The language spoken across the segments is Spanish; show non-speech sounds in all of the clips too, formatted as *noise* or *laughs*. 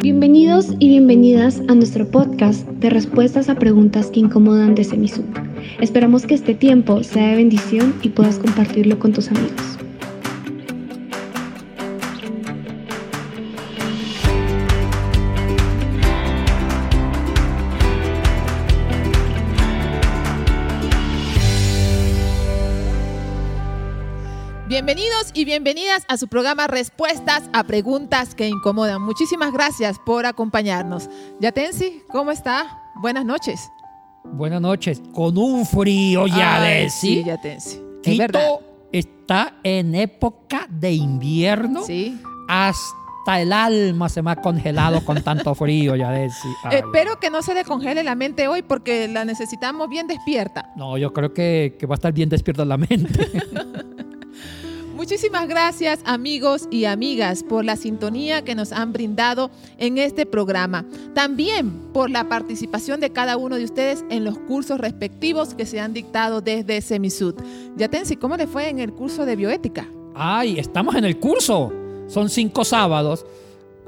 Bienvenidos y bienvenidas a nuestro podcast de respuestas a preguntas que incomodan de Semisud. Esperamos que este tiempo sea de bendición y puedas compartirlo con tus amigos. Y bienvenidas a su programa Respuestas a Preguntas que Incomodan. Muchísimas gracias por acompañarnos. Yatensi, ¿cómo está? Buenas noches. Buenas noches. Con un frío ya de Sí, Yatensi. Quito está en época de invierno. Sí. Hasta el alma se me ha congelado con tanto frío, ya de Espero que no se le congele la mente hoy porque la necesitamos bien despierta. No, yo creo que, que va a estar bien despierta la mente. *laughs* Muchísimas gracias amigos y amigas por la sintonía que nos han brindado en este programa. También por la participación de cada uno de ustedes en los cursos respectivos que se han dictado desde Semisud. Yatensi, ¿cómo le fue en el curso de bioética? Ay, estamos en el curso. Son cinco sábados.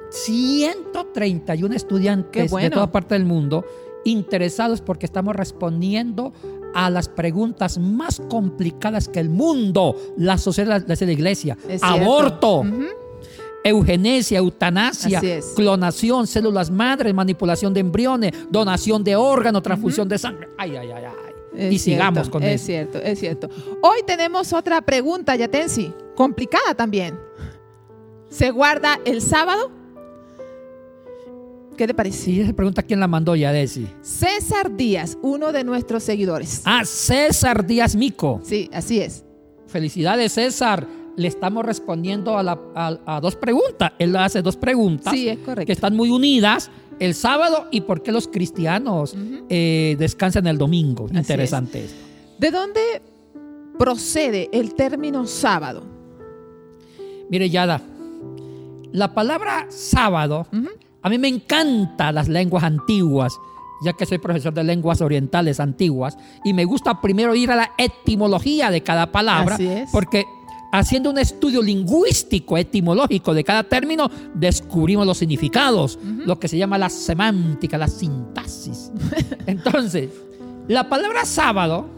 131 estudiantes de toda parte del mundo interesados porque estamos respondiendo a las preguntas más complicadas que el mundo, la sociedad, la, la iglesia. Aborto. Eugenesia, eutanasia, clonación, células madres, manipulación de embriones, donación de órganos, transfusión de sangre. Ay, ay, ay, ay. y sigamos con eso. Es cierto, es cierto. Hoy tenemos otra pregunta, Yatensi, complicada también. ¿Se guarda el sábado? ¿Qué te parece? Sí, esa pregunta quién la mandó ya, Desi. César Díaz, uno de nuestros seguidores. Ah, César Díaz Mico. Sí, así es. Felicidades, César. Le estamos respondiendo a, dos preguntas. Él hace dos preguntas. Sí, es correcto. Que están muy unidas. El sábado y por qué los cristianos eh, descansan el domingo. Interesante esto. ¿De dónde procede el término sábado? Mire, Yada, la palabra sábado a mí me encantan las lenguas antiguas, ya que soy profesor de lenguas orientales antiguas, y me gusta primero ir a la etimología de cada palabra, porque haciendo un estudio lingüístico, etimológico de cada término, descubrimos los significados, lo que se llama la semántica, la sintaxis. *laughs* Entonces, la palabra sábado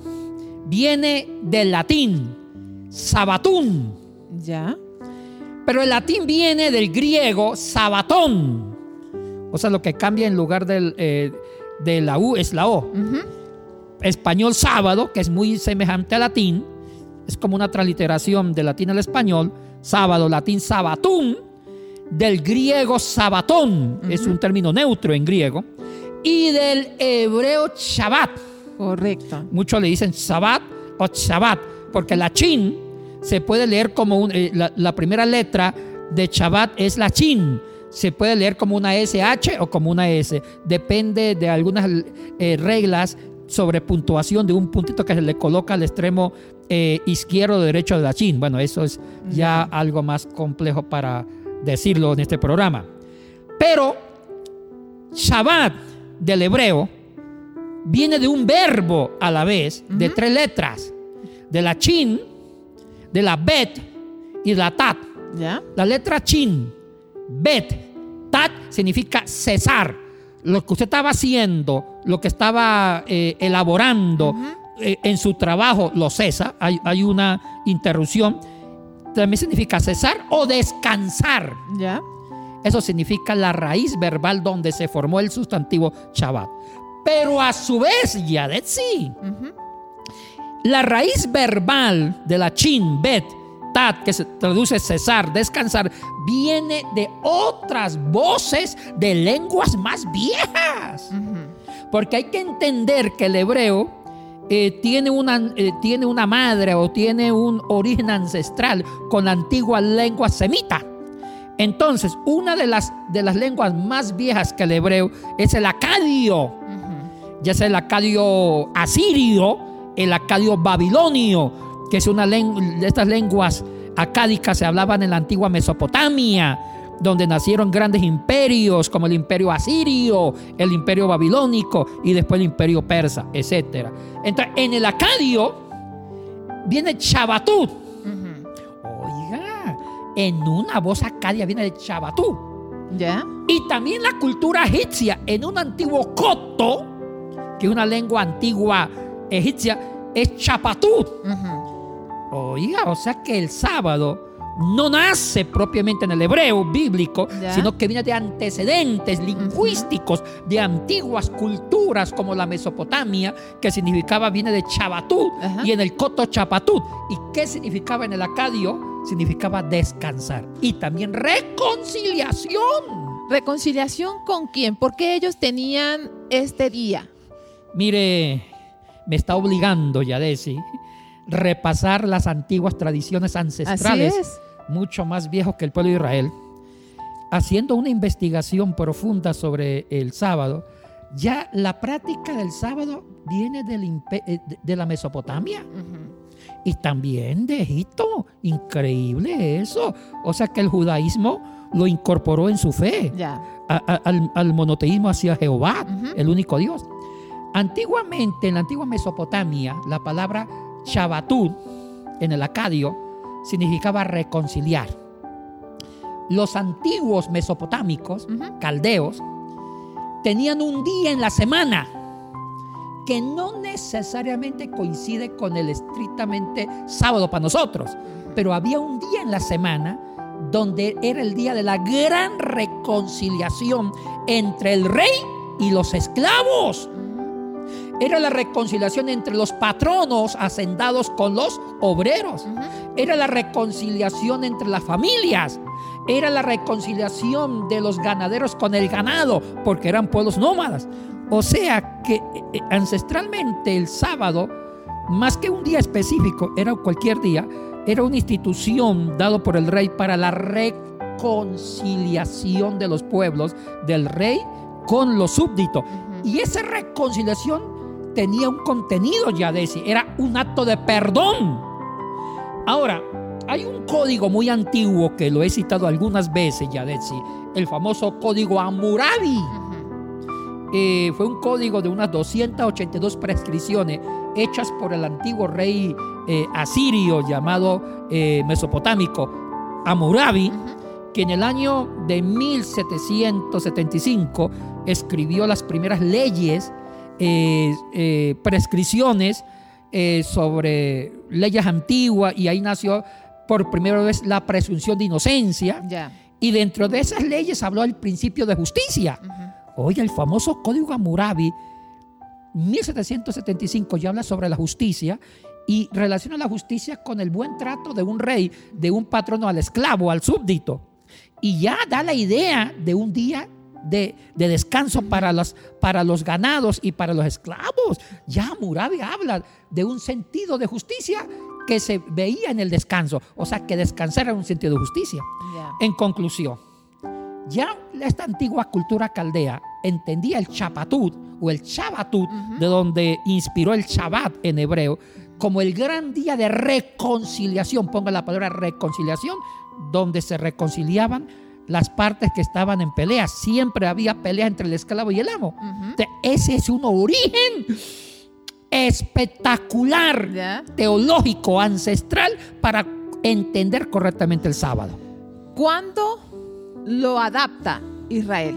viene del latín, sabatún. Ya. Pero el latín viene del griego sabatón o sea, lo que cambia en lugar del, eh, de la U es la O. Español sábado, que es muy semejante a latín, es como una transliteración de latín al español. Sábado, latín sabatún, del griego sabatón, es un término neutro en griego, y del hebreo Shabbat. Correcto. Muchos le dicen Shabbat o Shabbat, porque la chin se puede leer como eh, la, la, primera letra de Shabbat es la chin se puede leer como una SH o como una S. Depende de algunas eh, reglas sobre puntuación de un puntito que se le coloca al extremo eh, izquierdo o derecho de la chin. Bueno, eso es ya algo más complejo para decirlo en este programa. Pero Shabbat del hebreo viene de un verbo a la vez de tres letras, de la chin, de la bet y de la tat. ¿Ya? La letra chin Bet, tat significa cesar. Lo que usted estaba haciendo, lo que estaba eh, elaborando eh, en su trabajo, lo cesa. Hay, hay, una interrupción. También significa cesar o descansar. ¿Ya? Eso significa la raíz verbal donde se formó el sustantivo Shabbat. Pero a su vez, Yadet sí. La raíz verbal de la chin, bet, que se traduce cesar, descansar, viene de otras voces de lenguas más viejas. Porque hay que entender que el hebreo eh, tiene, una, eh, tiene una madre o tiene un origen ancestral con la antigua lengua semita. Entonces, una de las, de las lenguas más viejas que el hebreo es el acadio. Ya sea el acadio asirio, el acadio babilonio, que es una de estas lenguas acádicas se hablaban en la antigua Mesopotamia, donde nacieron grandes imperios como el imperio asirio, el imperio babilónico y después el imperio persa, etc. Entonces, en el acadio viene Chabatú. Oiga, en una voz acadia viene de Chabatú. ¿Ya? Y también la cultura egipcia en un antiguo coto, que es una lengua antigua egipcia, es chapatut. Oiga, o sea que el sábado no nace propiamente en el hebreo bíblico, Ya. sino que viene de antecedentes lingüísticos de antiguas culturas como la Mesopotamia, que significaba, viene de Chabatut, Ajá. y en el coto Chapatut. ¿Y qué significaba en el acadio? Significaba descansar. Y también reconciliación. ¿Reconciliación con quién? ¿Por qué ellos tenían este día? Mire, me está obligando, Yadesi, repasar las antiguas tradiciones ancestrales. Mucho más viejos que el pueblo de Israel, haciendo una investigación profunda sobre el sábado, ya la práctica del sábado viene del eh, de- la Mesopotamia y también de Egipto. Increíble eso. O sea que el judaísmo lo incorporó en su fe Ya. a- a- al, al monoteísmo hacia Jehová, el único Dios. Antiguamente, en la antigua Mesopotamia, la palabra Shabbatut en el acadio significaba reconciliar. Los antiguos mesopotámicos, caldeos, tenían un día en la semana que no necesariamente coincide con el estrictamente sábado para nosotros, pero había un día en la semana donde era el día de la gran reconciliación entre el rey y los esclavos. Era la reconciliación entre los patronos hacendados con los obreros. Era la reconciliación entre las familias. Era la reconciliación de los ganaderos con el ganado, porque eran pueblos nómadas. O sea que eh, eh, ancestralmente el sábado, más que un día específico, era cualquier día, era una institución dado por el rey para la reconciliación de los pueblos, del rey con los súbditos. Y esa reconciliación tenía un contenido, ya decía, era un acto de perdón. Ahora, hay un código muy antiguo que lo he citado algunas veces, ya decía, el famoso código Hammurabi. Eh, fue un código de unas 282 prescripciones hechas por el antiguo rey eh, asirio llamado eh, mesopotámico Hammurabi, que en el año de 1775 escribió las primeras leyes, eh, eh, prescripciones eh, sobre leyes antiguas y ahí nació por primera vez la presunción de inocencia. Y dentro de esas leyes habló el principio de justicia. Oye, el famoso Código Hammurabi, 1775, ya habla sobre la justicia y relaciona la justicia con el buen trato de un rey, de un patrono al esclavo, al súbdito. Y ya da la idea de un día de, de descanso para los, para los ganados y para los esclavos. Ya Hammurabi habla de un sentido de justicia que se veía en el descanso. O sea, que descansar era un sentido de justicia. En conclusión, ya esta antigua cultura caldea entendía el chapatut o el shabatut, de donde inspiró el Shabbat en hebreo, como el gran día de reconciliación, ponga la palabra reconciliación, donde se reconciliaban las partes que estaban en pelea. Siempre había pelea entre el esclavo y el amo. Entonces, Ese es un origen espectacular, teológico, ancestral, para entender correctamente el sábado. ¿Cuándo lo adapta Israel?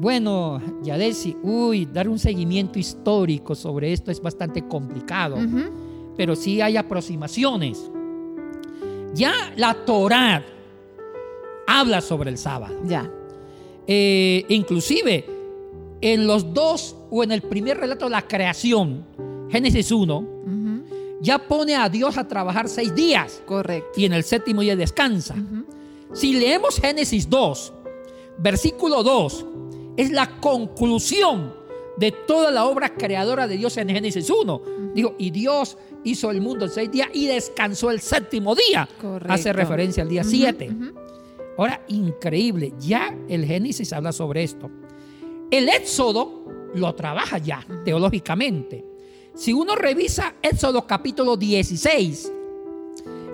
Bueno, Yadesi, uy, dar un seguimiento histórico sobre esto es bastante complicado, pero sí hay aproximaciones. Ya la Torá habla sobre el sábado. Ya. Eh, inclusive en los dos o en el primer relato de la creación, Génesis 1, Ujú. ya pone a Dios a trabajar seis días Correcto. y en el séptimo día descansa. Si leemos Génesis 2, versículo 2, es la conclusión de toda la obra creadora de Dios en Génesis 1. Digo, y Dios hizo el mundo en seis días y descansó el séptimo día. Correcto. Hace referencia al día Ujú, 7. ujú. Ahora, increíble, ya el Génesis habla sobre esto. El Éxodo lo trabaja ya teológicamente. Si uno revisa Éxodo capítulo 16,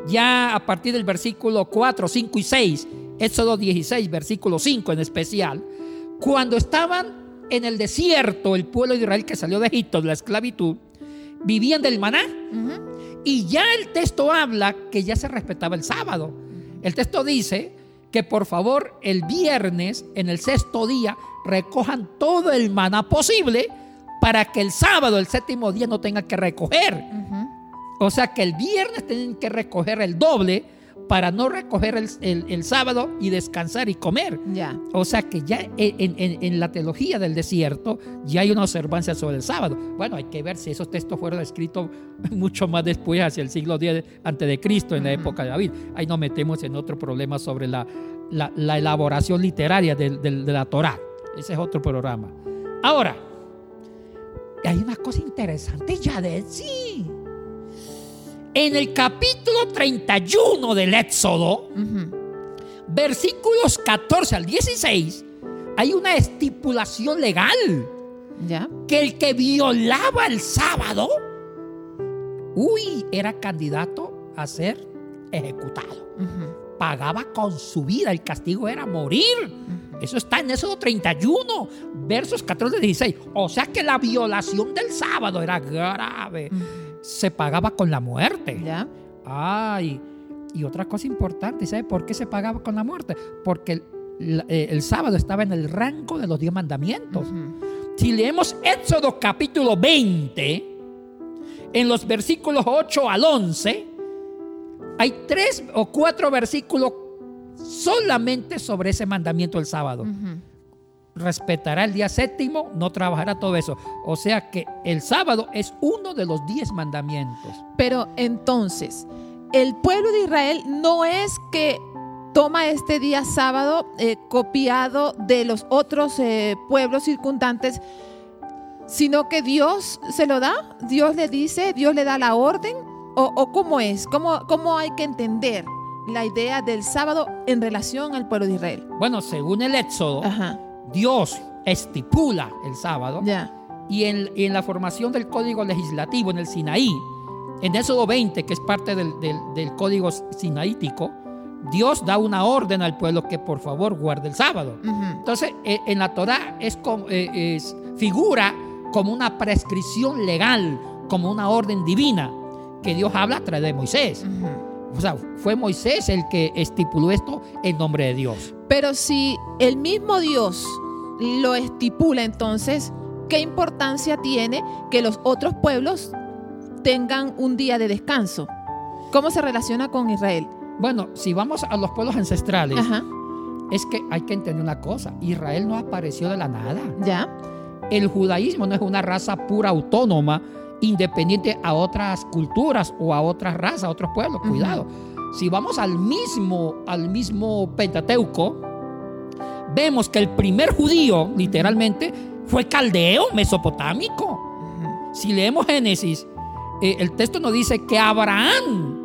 ya a partir del versículo 4, 5 y 6, Éxodo 16, versículo 5 en especial, cuando estaban en el desierto, el pueblo de Israel que salió de Egipto, de la esclavitud, vivían del maná. Y ya el texto habla que ya se respetaba el sábado. El texto dice que por favor el viernes, en el sexto día, recojan todo el maná posible para que el sábado, el séptimo día, no tengan que recoger. O sea que el viernes tienen que recoger el doble para no recoger el, sábado y descansar y comer. Ya. O sea que ya en, la teología del desierto ya hay una observancia sobre el sábado. Bueno, hay que ver si esos textos fueron escritos *laughs* mucho más después, hacia el siglo X antes de Cristo, en la época de David. Ahí nos metemos en otro problema sobre la, la, elaboración literaria de, de la Torá. Ese es otro programa. Ahora, hay una cosa interesante ya de sí. En el capítulo 31 del Éxodo, versículos 14 al 16, hay una estipulación legal. ¿Ya? Que el que violaba el sábado, uy, era candidato a ser ejecutado. Pagaba con su vida, el castigo era morir. Eso está en Éxodo 31, versos 14 al 16. O sea que la violación del sábado era grave se pagaba con la muerte. ¿Ya? Ay, y otra cosa importante, ¿sabe por qué se pagaba con la muerte? Porque el, eh, sábado estaba en el rango de los diez mandamientos. Si leemos Éxodo capítulo 20, en los versículos 8 al 11, hay tres o cuatro versículos solamente sobre ese mandamiento del sábado respetará el día séptimo, no trabajará todo eso. O sea que el sábado es uno de los diez mandamientos. Pero entonces, el pueblo de Israel no es que toma este día sábado eh, copiado de los otros eh, pueblos circundantes, sino que Dios se lo da, Dios le dice, Dios le da la orden, o, cómo es, ¿Cómo, cómo hay que entender la idea del sábado en relación al pueblo de Israel. Bueno, según el Éxodo, Ajá. Dios estipula el sábado. Y en, la formación del código legislativo en el Sinaí, en Éxodo 20, que es parte del, código sinaítico, Dios da una orden al pueblo que por favor guarde el sábado. Entonces, e, en la Torah es, e, es, figura como una prescripción legal, como una orden divina que Dios habla a través de Moisés. O sea, fue Moisés el que estipuló esto en nombre de Dios. Pero si el mismo Dios lo estipula, entonces, ¿qué importancia tiene que los otros pueblos tengan un día de descanso? ¿Cómo se relaciona con Israel? Bueno, si vamos a los pueblos ancestrales, es que hay que entender una cosa, Israel no apareció de la nada. Ya. El judaísmo no es una raza pura autónoma, independiente a otras culturas o a otras razas, a otros pueblos. Cuidado. Si vamos al mismo, al mismo Pentateuco, vemos que el primer judío, literalmente, fue caldeo mesopotámico. Si leemos Génesis, eh, el texto nos dice que Abraham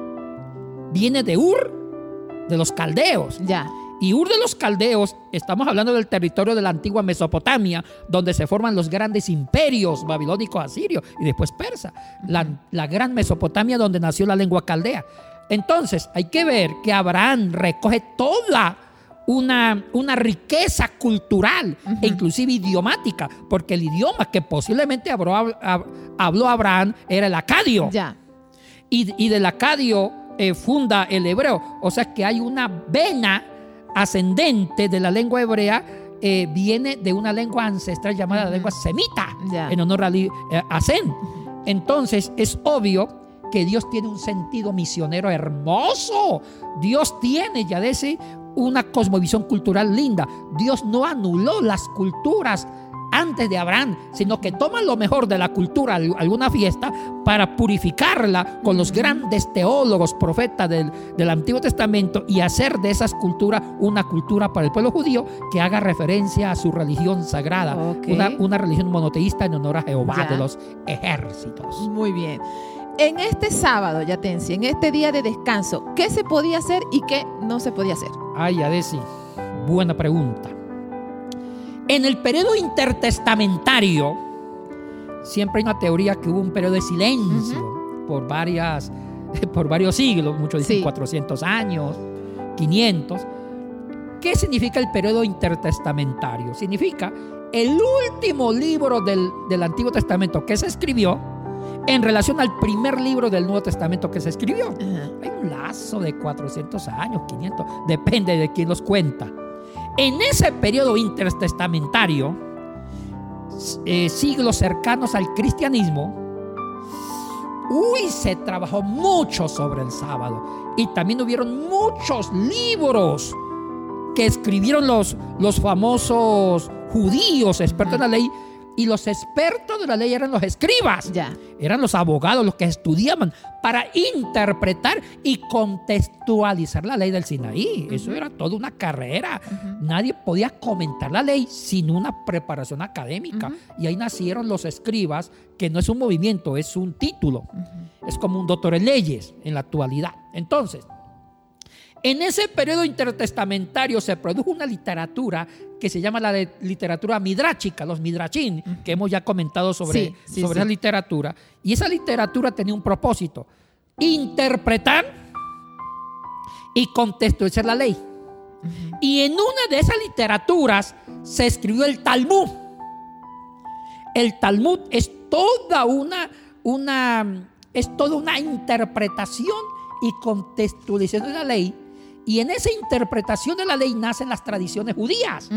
viene de Ur, de los caldeos. Ya. Y Ur de los Caldeos, estamos hablando del territorio de la antigua Mesopotamia, donde se forman los grandes imperios babilónico, asirio y después persa. La, la, gran Mesopotamia donde nació la lengua caldea. Entonces, hay que ver que Abraham recoge toda una, una riqueza cultural e inclusive idiomática, porque el idioma que posiblemente habló, habló Abraham era el acadio. Ya. Y, y del acadio eh, funda el hebreo. O sea que hay una vena ascendente de la lengua hebrea eh, viene de una lengua ancestral llamada lengua semita, en honor a, eh, a Entonces es obvio que Dios tiene un sentido misionero hermoso. Dios tiene, ya ese, una cosmovisión cultural linda. Dios no anuló las culturas antes de Abraham, sino que toma lo mejor de la cultura, alguna fiesta, para purificarla con los grandes teólogos, profetas del, Antiguo Testamento y hacer de esas culturas una cultura para el pueblo judío que haga referencia a su religión sagrada, una, religión monoteísta en honor a Jehová de los ejércitos. Muy bien. En este sábado, Yatensi, en este día de descanso, ¿qué se podía hacer y qué no se podía hacer? Ay, Adesi, buena pregunta. En el periodo intertestamentario, siempre hay una teoría que hubo un periodo de silencio por, varias, *laughs* por varios siglos, muchos dicen 400 años, 500. ¿Qué significa el periodo intertestamentario? Significa el último libro del, del Antiguo Testamento que se escribió en relación al primer libro del Nuevo Testamento que se escribió. Hay un paso de 400 años, 500, depende de quién los cuenta. En ese periodo intertestamentario, eh, siglos cercanos al cristianismo, uy, se trabajó mucho sobre el sábado. Y también hubieron muchos libros que escribieron los, los famosos judíos, expertos en la ley, y los expertos de la ley eran los escribas. Ya. Eran los abogados los que estudiaban para interpretar y contextualizar la ley del Sinaí. Eso era toda una carrera. Nadie podía comentar la ley sin una preparación académica. Y ahí nacieron los escribas, que no es un movimiento, es un título. Es como un doctor en leyes en la actualidad. Entonces, en ese periodo intertestamentario se produjo una literatura que se llama la literatura midráchica, los midrachín, que hemos ya comentado sobre, Sí, sí, sobre sí. esa literatura. Y esa literatura tenía un propósito, interpretar y contextualizar la ley. Y en una de esas literaturas se escribió el Talmud. El Talmud es toda una, una, es toda una interpretación y contextualización de la ley. Y en esa interpretación de la ley nacen las tradiciones judías.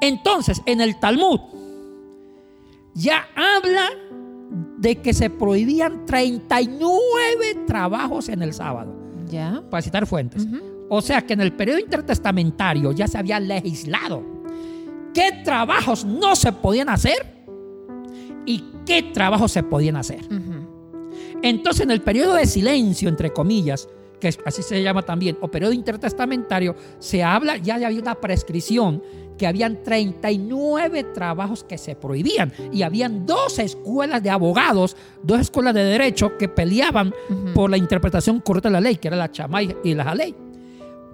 Entonces, en el Talmud ya habla de que se prohibían 39 trabajos en el sábado, Ya. para citar fuentes. O sea que en el periodo intertestamentario ya se había legislado qué trabajos no se podían hacer y qué trabajos se podían hacer. Entonces, en el periodo de silencio, entre comillas, que así se llama también, o periodo intertestamentario, se habla, ya había una prescripción, que habían 39 trabajos que se prohibían y habían dos escuelas de abogados, dos escuelas de derecho que peleaban por la interpretación correcta de la ley, que era la chamay y la jaley.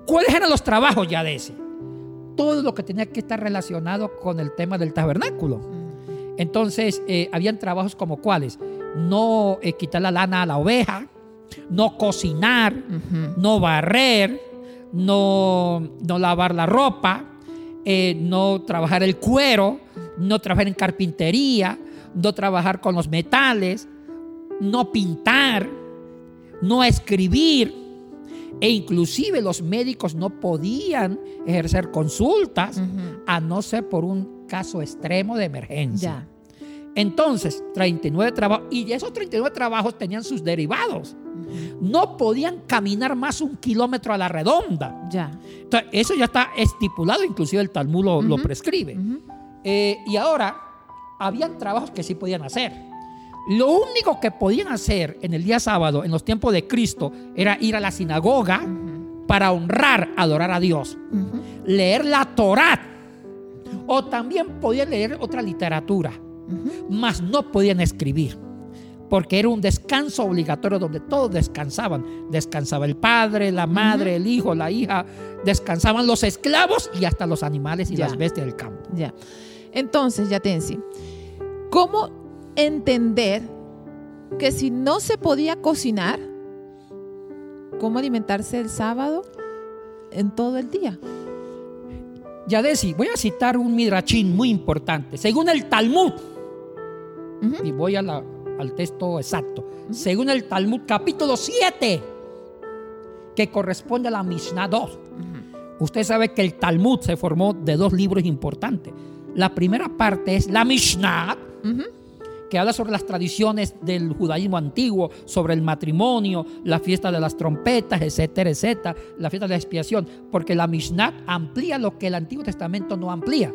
¿Cuáles eran los trabajos ya de ese? Todo lo que tenía que estar relacionado con el tema del tabernáculo. Entonces, eh, habían trabajos como cuáles? No eh, quitar la lana a la oveja, no cocinar, no barrer, no, no lavar la ropa, eh, no trabajar el cuero, no trabajar en carpintería, no trabajar con los metales, no pintar, no escribir. E inclusive los médicos no podían ejercer consultas a no ser por un caso extremo de emergencia. Ya. Entonces, 39 trabajos, y esos 39 trabajos tenían sus derivados. No podían caminar más un kilómetro a la redonda. Ya. Entonces, eso ya está estipulado, inclusive el Talmud lo, lo prescribe. Eh, y ahora, habían trabajos que sí podían hacer. Lo único que podían hacer en el día sábado, en los tiempos de Cristo, era ir a la sinagoga para honrar, adorar a Dios. Leer la Torá. O también podían leer otra literatura mas no podían escribir, porque era un descanso obligatorio donde todos descansaban. Descansaba el padre, la madre, el hijo, la hija, descansaban los esclavos y hasta los animales y Ya. las bestias del campo. Ya. Entonces, Yatensi, ¿cómo entender que si no se podía cocinar, cómo alimentarse el sábado en todo el día? Yadesi, voy a citar un midrachín muy importante. Según el Talmud, y voy a la- al texto exacto, según el Talmud capítulo 7, que corresponde a la Mishnah 2. Usted sabe que el Talmud se formó de dos libros importantes. La primera parte es la Mishnah, que habla sobre las tradiciones del judaísmo antiguo, sobre el matrimonio, la fiesta de las trompetas, etcétera, etcétera, la fiesta de la expiación, porque la Mishnah amplía lo que el Antiguo Testamento no amplía.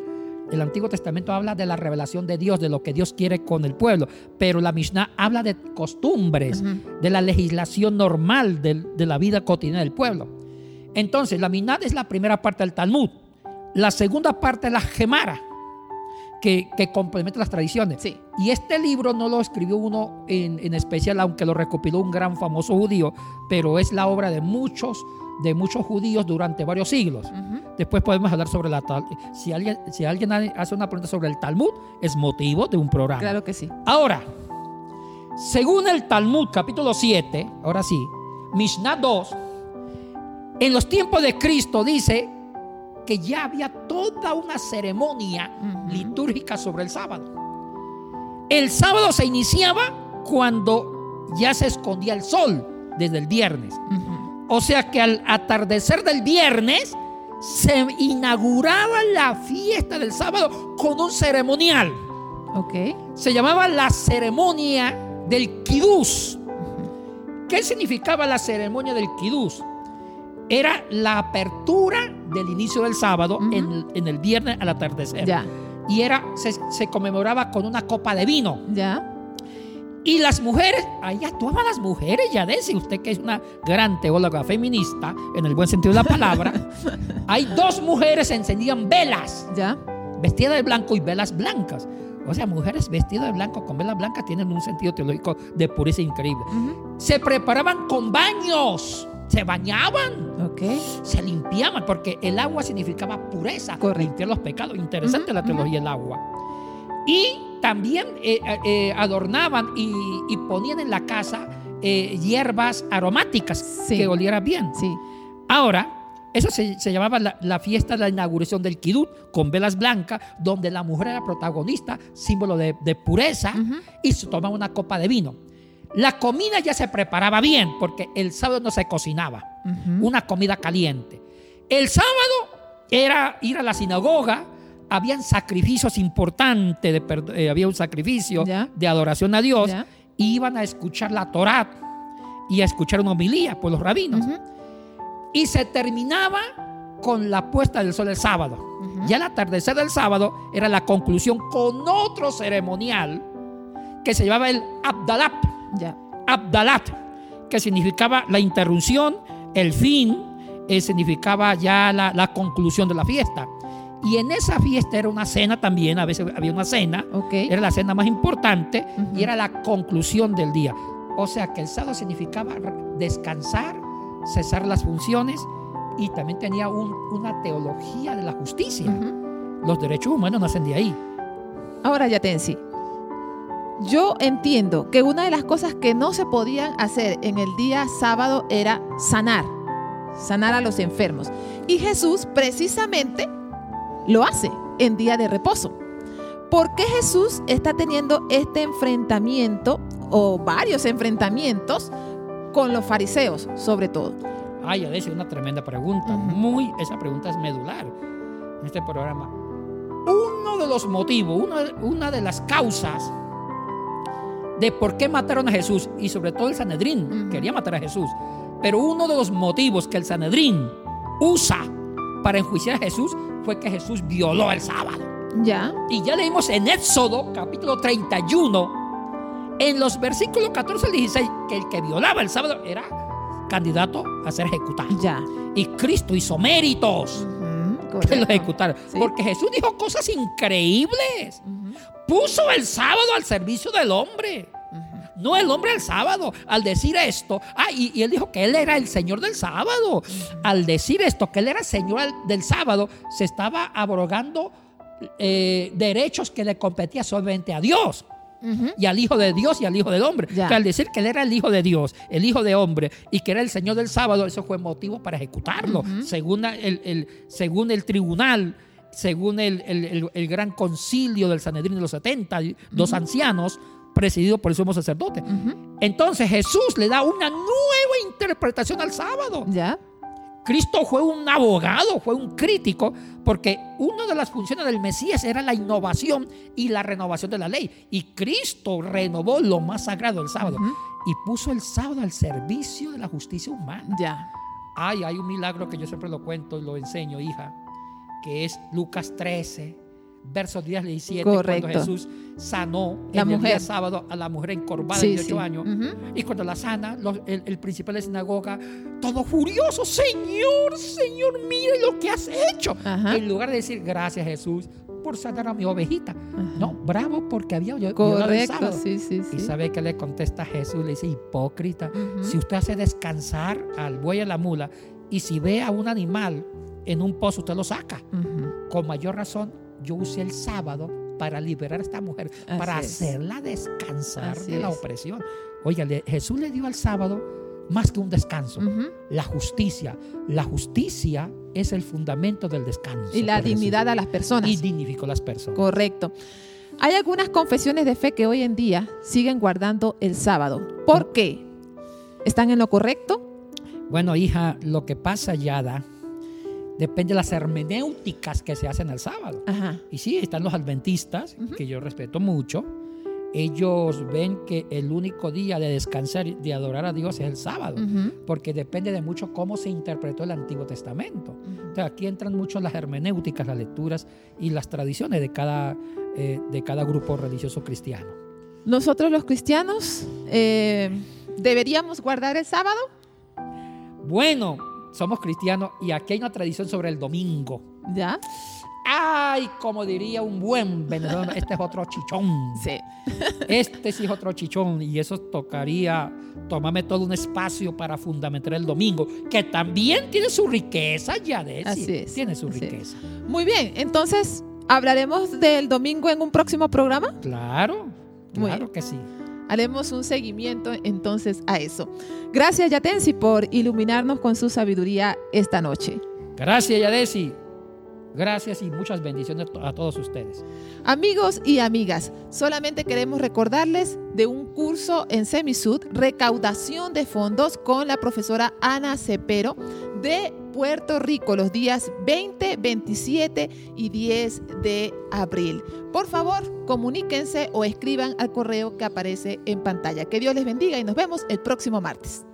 El Antiguo Testamento habla de la revelación de Dios, de lo que Dios quiere con el pueblo, pero la Mishnah habla de costumbres, de la legislación normal de, la vida cotidiana del pueblo. Entonces, la Mishnah es la primera parte del Talmud. La segunda parte es la Gemara, que, que complementa las tradiciones. Sí. Y este libro no lo escribió uno en, en especial, aunque lo recopiló un gran famoso judío, pero es la obra de muchos, de muchos judíos durante varios siglos. Después podemos hablar sobre la tal. Si alguien, si alguien hace una pregunta sobre el Talmud, es motivo de un programa. Claro que sí. Ahora, según el Talmud, capítulo 7, ahora sí, Mishnah 2, en los tiempos de Cristo dice que ya había toda una ceremonia litúrgica sobre el sábado. El sábado se iniciaba cuando ya se escondía el sol desde el viernes. Ujú. O sea que al atardecer del viernes se inauguraba la fiesta del sábado con un ceremonial. Ok. Se llamaba la ceremonia del Kidús. ¿Qué significaba la ceremonia del Kidús? Era la apertura del inicio del sábado en, en el viernes al atardecer. Ya, Y era, se, se conmemoraba con una copa de vino. ya. Y las mujeres, ahí actuaban las mujeres, ya si usted que es una gran teóloga feminista, en el buen sentido de la palabra, *laughs* hay dos mujeres encendían velas, Ya. vestidas de blanco y velas blancas. O sea, mujeres vestidas de blanco con velas blancas tienen un sentido teológico de pureza increíble. Se preparaban con baños, se bañaban, Ok. se limpiaban, porque el agua significaba pureza, Correcto. limpiar los pecados. Interesante la teología del agua. Y también eh, eh, adornaban y, y ponían en la casa eh, hierbas aromáticas Sí. que olieran bien. Sí. Ahora, eso se, se llamaba la, la fiesta de la inauguración del Kidut, con velas blancas, donde la mujer era protagonista, símbolo de, de pureza, y se tomaba una copa de vino. La comida ya se preparaba bien, porque el sábado no se cocinaba, una comida caliente. El sábado era ir a la sinagoga, habían sacrificios importantes, de eh, había un sacrificio Ya. de adoración a Dios, Ya. y iban a escuchar la Torá y a escuchar una homilía por los rabinos. Y se terminaba con la puesta del sol el sábado. Ujú. Ya el atardecer del sábado era la conclusión con otro ceremonial que se llamaba el Abdalat. Abdalat, que significaba la interrupción, el fin, eh, significaba ya la, la conclusión de la fiesta. Y en esa fiesta era una cena también, a veces había una cena, Ok. era la cena más importante y era la conclusión del día. O sea que el sábado significaba descansar, cesar las funciones y también tenía un- una teología de la justicia. Los derechos humanos nacen de ahí. Ahora ya te sí. Yo entiendo que una de las cosas que no se podían hacer en el día sábado era sanar, sanar a los enfermos. Y Jesús precisamente lo hace en día de reposo. ¿Por qué Jesús está teniendo este enfrentamiento o varios enfrentamientos con los fariseos, sobre todo? Ay, es una tremenda pregunta. Muy, esa pregunta es medular en este programa. Uno de los motivos, una, una de las causas de por qué mataron a Jesús y sobre todo el Sanedrín quería matar a Jesús, pero uno de los motivos que el Sanedrín usa para enjuiciar a Jesús fue que Jesús violó el sábado. Ya, Y ya leímos en Éxodo capítulo 31, en los versículos 14 al 16, que el que violaba el sábado era candidato a ser ejecutado. ya. Y Cristo hizo méritos Ujú, que lo ejecutaron. Sí. Porque Jesús dijo cosas increíbles. Puso el sábado al servicio del hombre. ujú. No el hombre al sábado. Al decir esto, ah, y, y él dijo que él era el Señor del sábado. Al decir esto, que él era Señor del sábado, se estaba abrogando eh, derechos que le competían solamente a Dios y al Hijo de Dios y al Hijo del Hombre. Ya. Que al decir que él era el Hijo de Dios, el Hijo de Hombre y que era el Señor del sábado, eso fue motivo para ejecutarlo. Según, el, el- según el tribunal, según el, gran concilio del Sanedrín de los 70, y dos ancianos, presidido por el sumo sacerdote. Entonces Jesús le da una nueva interpretación al sábado. Ya. Cristo fue un abogado, fue un crítico, porque una de las funciones del Mesías era la innovación y la renovación de la ley. Y Cristo renovó lo más sagrado del sábado y puso el sábado al servicio de la justicia humana. Ya. Ay, hay un milagro que yo siempre lo cuento y lo enseño, hija, que es Lucas 13, versos 10 al 17, Correcto. cuando Jesús sanó La en el día sábado a la mujer encorvada Sí, de 18 sí. años. Y cuando la sana, los- el, el principal de sinagoga, todo furioso, Señor, Señor, mire lo que has hecho. Ajá. En lugar de decir, gracias Jesús por sanar a mi ovejita. Ajá. No, bravo porque había el Correcto, sí, sí, sí. Y sabe que le contesta Jesús, le dice, hipócrita, si usted hace descansar al buey y a la mula, y si ve a un animal en un pozo, usted lo saca. Con mayor razón, yo usé el sábado para liberar a esta mujer, Así para es. hacerla descansar Así de la es. opresión. Oiga, Jesús le dio al sábado más que un descanso, la justicia. La justicia es el fundamento del descanso. Y la Jesús. dignidad a las personas. Y dignificó a las personas. Correcto. Hay algunas confesiones de fe que hoy en día siguen guardando el sábado. ¿Por qué? ¿Están en lo correcto? Bueno, hija, lo que pasa, Yada, depende de las hermenéuticas que se hacen el sábado. Ajá. Y sí, están los adventistas, que yo respeto mucho. Ellos ven que el único día de descansar y de adorar a Dios es el sábado, Ujú. porque depende de mucho cómo se interpretó el Antiguo Testamento. Entonces, aquí entran mucho las hermenéuticas, las lecturas y las tradiciones de cada, eh, de cada grupo religioso cristiano. Nosotros los cristianos eh, deberíamos guardar el sábado. Bueno, somos cristianos y aquí hay una tradición sobre el domingo. ¿Ya? Ay, como diría un buen venezolano, *laughs* este es otro chichón. Sí. *laughs* Este sí es otro chichón y eso tocaría tomarme todo un espacio para fundamentar el domingo, que también tiene su riqueza, ya de Así es, tiene su es. riqueza. Muy bien, entonces, ¿hablaremos del domingo en un próximo programa? Claro, claro que sí. Haremos un seguimiento entonces a eso. Gracias, Yatensi, por iluminarnos con su sabiduría esta noche. Gracias, Yadesi. Gracias y muchas bendiciones a todos ustedes. Amigos y amigas, solamente queremos recordarles de un curso en Semisud, recaudación de fondos con la profesora Ana Cepero de Puerto Rico los días 20, 27 y 10 de abril. Por favor, comuníquense o escriban al correo que aparece en pantalla. Que Dios les bendiga y nos vemos el próximo martes.